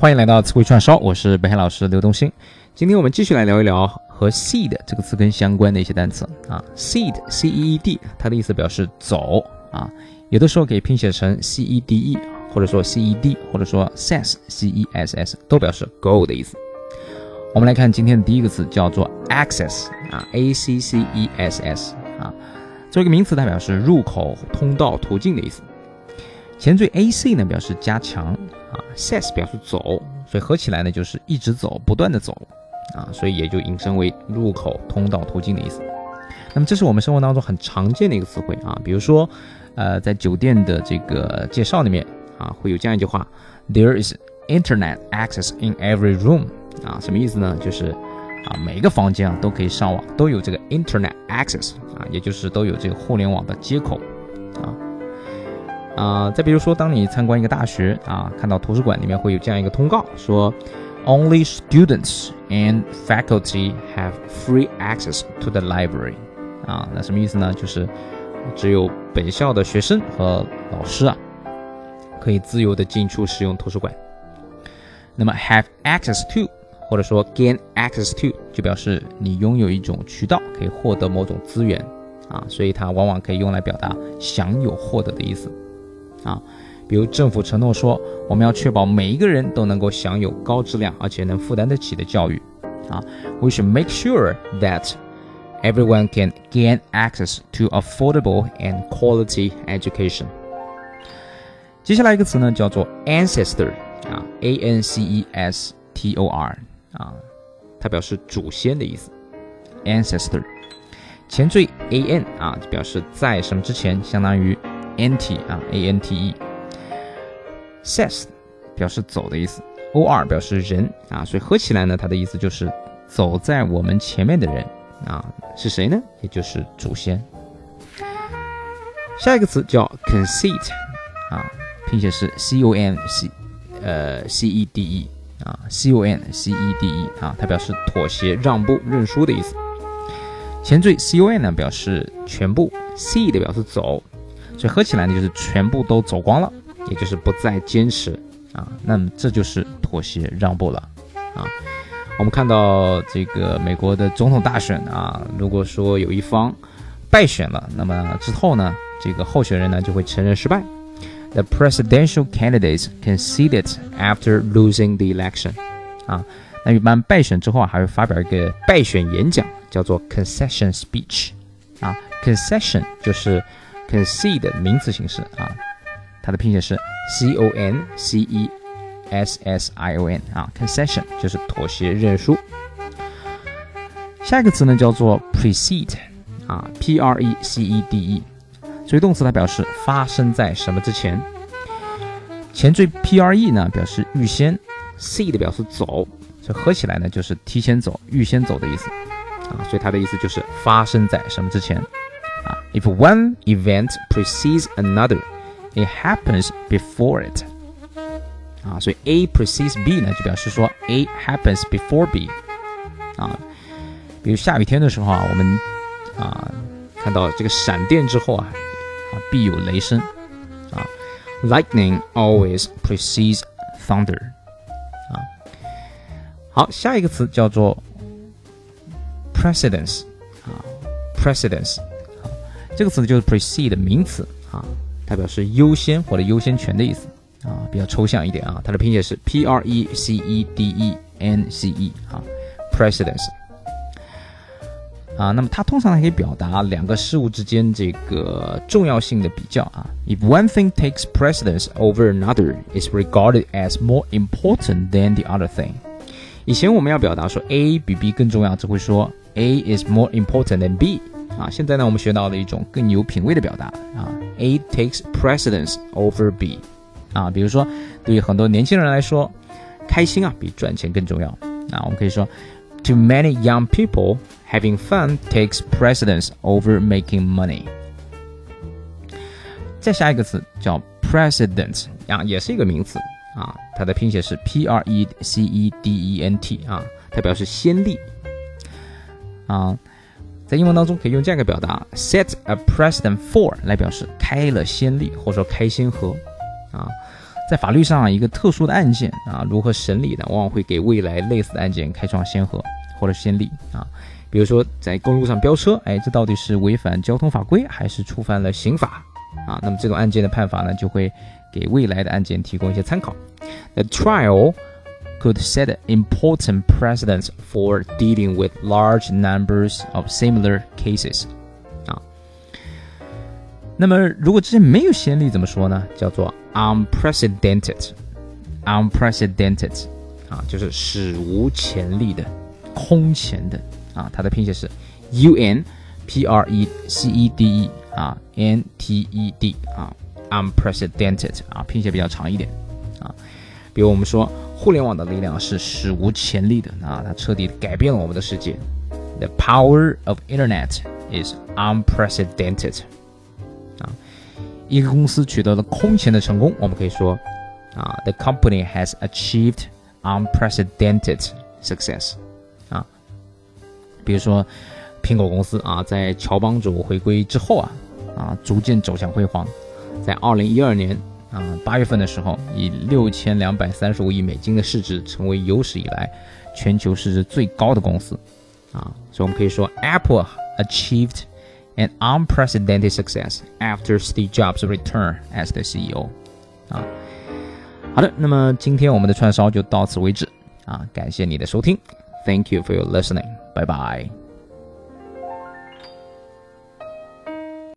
欢迎来到词汇串烧，我是北海老师刘东兴。今天我们继续来聊一聊和 seed 这个词根相关的一些单词啊。seed c e e d 它的意思表示走啊，有的时候可以拼写成 c e d e，或者说 c e d，或者说 cess c e s s，都表示 go 的意思。我们来看今天的第一个词，叫做 access 啊，a c c e s s 啊，作为一个名词，它表示入口、通道、途径的意思。前缀 a c 呢表示加强啊，cess 表示走，所以合起来呢就是一直走，不断的走啊，所以也就引申为入口、通道、途径的意思。那么这是我们生活当中很常见的一个词汇啊，比如说，呃，在酒店的这个介绍里面啊，会有这样一句话：There is internet access in every room。啊，什么意思呢？就是啊，每个房间啊都可以上网，都有这个 internet access 啊，也就是都有这个互联网的接口啊。啊，再比如说，当你参观一个大学啊，看到图书馆里面会有这样一个通告，说 Only students and faculty have free access to the library。啊，那什么意思呢？就是只有本校的学生和老师啊，可以自由的进出使用图书馆。那么 have access to，或者说 gain access to，就表示你拥有一种渠道可以获得某种资源啊，所以它往往可以用来表达享有、获得的意思。啊，比如政府承诺说，我们要确保每一个人都能够享有高质量而且能负担得起的教育。啊，We should make sure that everyone can gain access to affordable and quality education。接下来一个词呢，叫做 ancestor。啊，a n c e s t o r。啊，它表示祖先的意思。ancestor，前缀 a n 啊，表示在什么之前，相当于。Ante 啊，ante，sas 表示走的意思，o r 表示人啊，所以合起来呢，它的意思就是走在我们前面的人啊，是谁呢？也就是祖先。下一个词叫 conceit 啊，拼写是 c o n c 呃 c e d e 啊，c o n c e d e 啊，它表示妥协、让步、认输的意思。前缀 c o n 呢表示全部，c 的表示走。所以合起来呢，就是全部都走光了，也就是不再坚持啊。那么这就是妥协让步了啊。我们看到这个美国的总统大选啊，如果说有一方败选了，那么之后呢，这个候选人呢就会承认失败。The presidential candidates conceded after losing the election。啊，那一般败选之后啊，还会发表一个败选演讲，叫做 concession speech。啊，concession 就是。Concede 名词形式啊，它的拼写是 c o n c e s s i o n 啊，concession 就是妥协认输。下一个词呢叫做 precede 啊，p r e c e d e，作为动词它表示发生在什么之前。前缀 p r e 呢表示预先，c 的表示走，所以合起来呢就是提前走、预先走的意思。啊，所以它的意思就是发生在什么之前。啊，if one event precedes another, it happens before it。啊，所以 A precedes B 呢，就表示说 A happens before B。啊，比如下雨天的时候啊，我们啊看到这个闪电之后啊，啊必有雷声。啊，lightning always precedes thunder。啊，好，下一个词叫做 precedence。啊，precedence。 这个词呢就是 precede 名词啊，它表示优先或者优先权的意思啊，比较抽象一点啊。它的拼写是 p r e c e d e n c e 啊，precedence 啊。那么它通常还可以表达两个事物之间这个重要性的比较啊。If one thing takes precedence over another, is regarded as more important than the other thing。以前我们要表达说 A 比 B 更重要，只会说 A is more important than B。啊，现在呢，我们学到了一种更有品位的表达啊，A takes precedence over B，啊，比如说对于很多年轻人来说，开心啊比赚钱更重要啊，我们可以说，To many young people, having fun takes precedence over making money。再下一个词叫 precedent，啊，也是一个名词啊，它的拼写是 P R E C E D E N T 啊，它表示先例啊。在英文当中可以用这样一个表达，set a precedent for 来表示开了先例或者说开先河啊。在法律上一个特殊的案件啊，如何审理呢？往往会给未来类似的案件开创先河或者先例啊。比如说在公路上飙车，哎，这到底是违反交通法规还是触犯了刑法啊？那么这种案件的判罚呢，就会给未来的案件提供一些参考。The trial could set important precedents for dealing with large numbers of similar cases 啊。那么如果之前没有先例怎么说呢？叫做 unprecedented，unprecedented 啊，就是史无前例的、空前的啊。它的拼写是 u n p r e c e d e 啊，n t e d 啊，unprecedented 啊，拼写比较长一点啊。比如我们说， 互联网的力量是史无前例的啊，它彻底改变了我们的世界。The power of internet is unprecedented。啊，一个公司取得了空前的成功，我们可以说啊，The company has achieved unprecedented success。啊，比如说苹果公司啊，在乔帮主回归之后啊，啊，逐渐走向辉煌，在二零一二年。啊，八月份的时候，以六千两百三十五亿美金的市值，成为有史以来全球市值最高的公司。啊，所以我们可以说，Apple achieved an unprecedented success after Steve Jobs' return as the CEO。啊，好的，那么今天我们的串烧就到此为止。啊，感谢你的收听，Thank you for your listening。拜拜。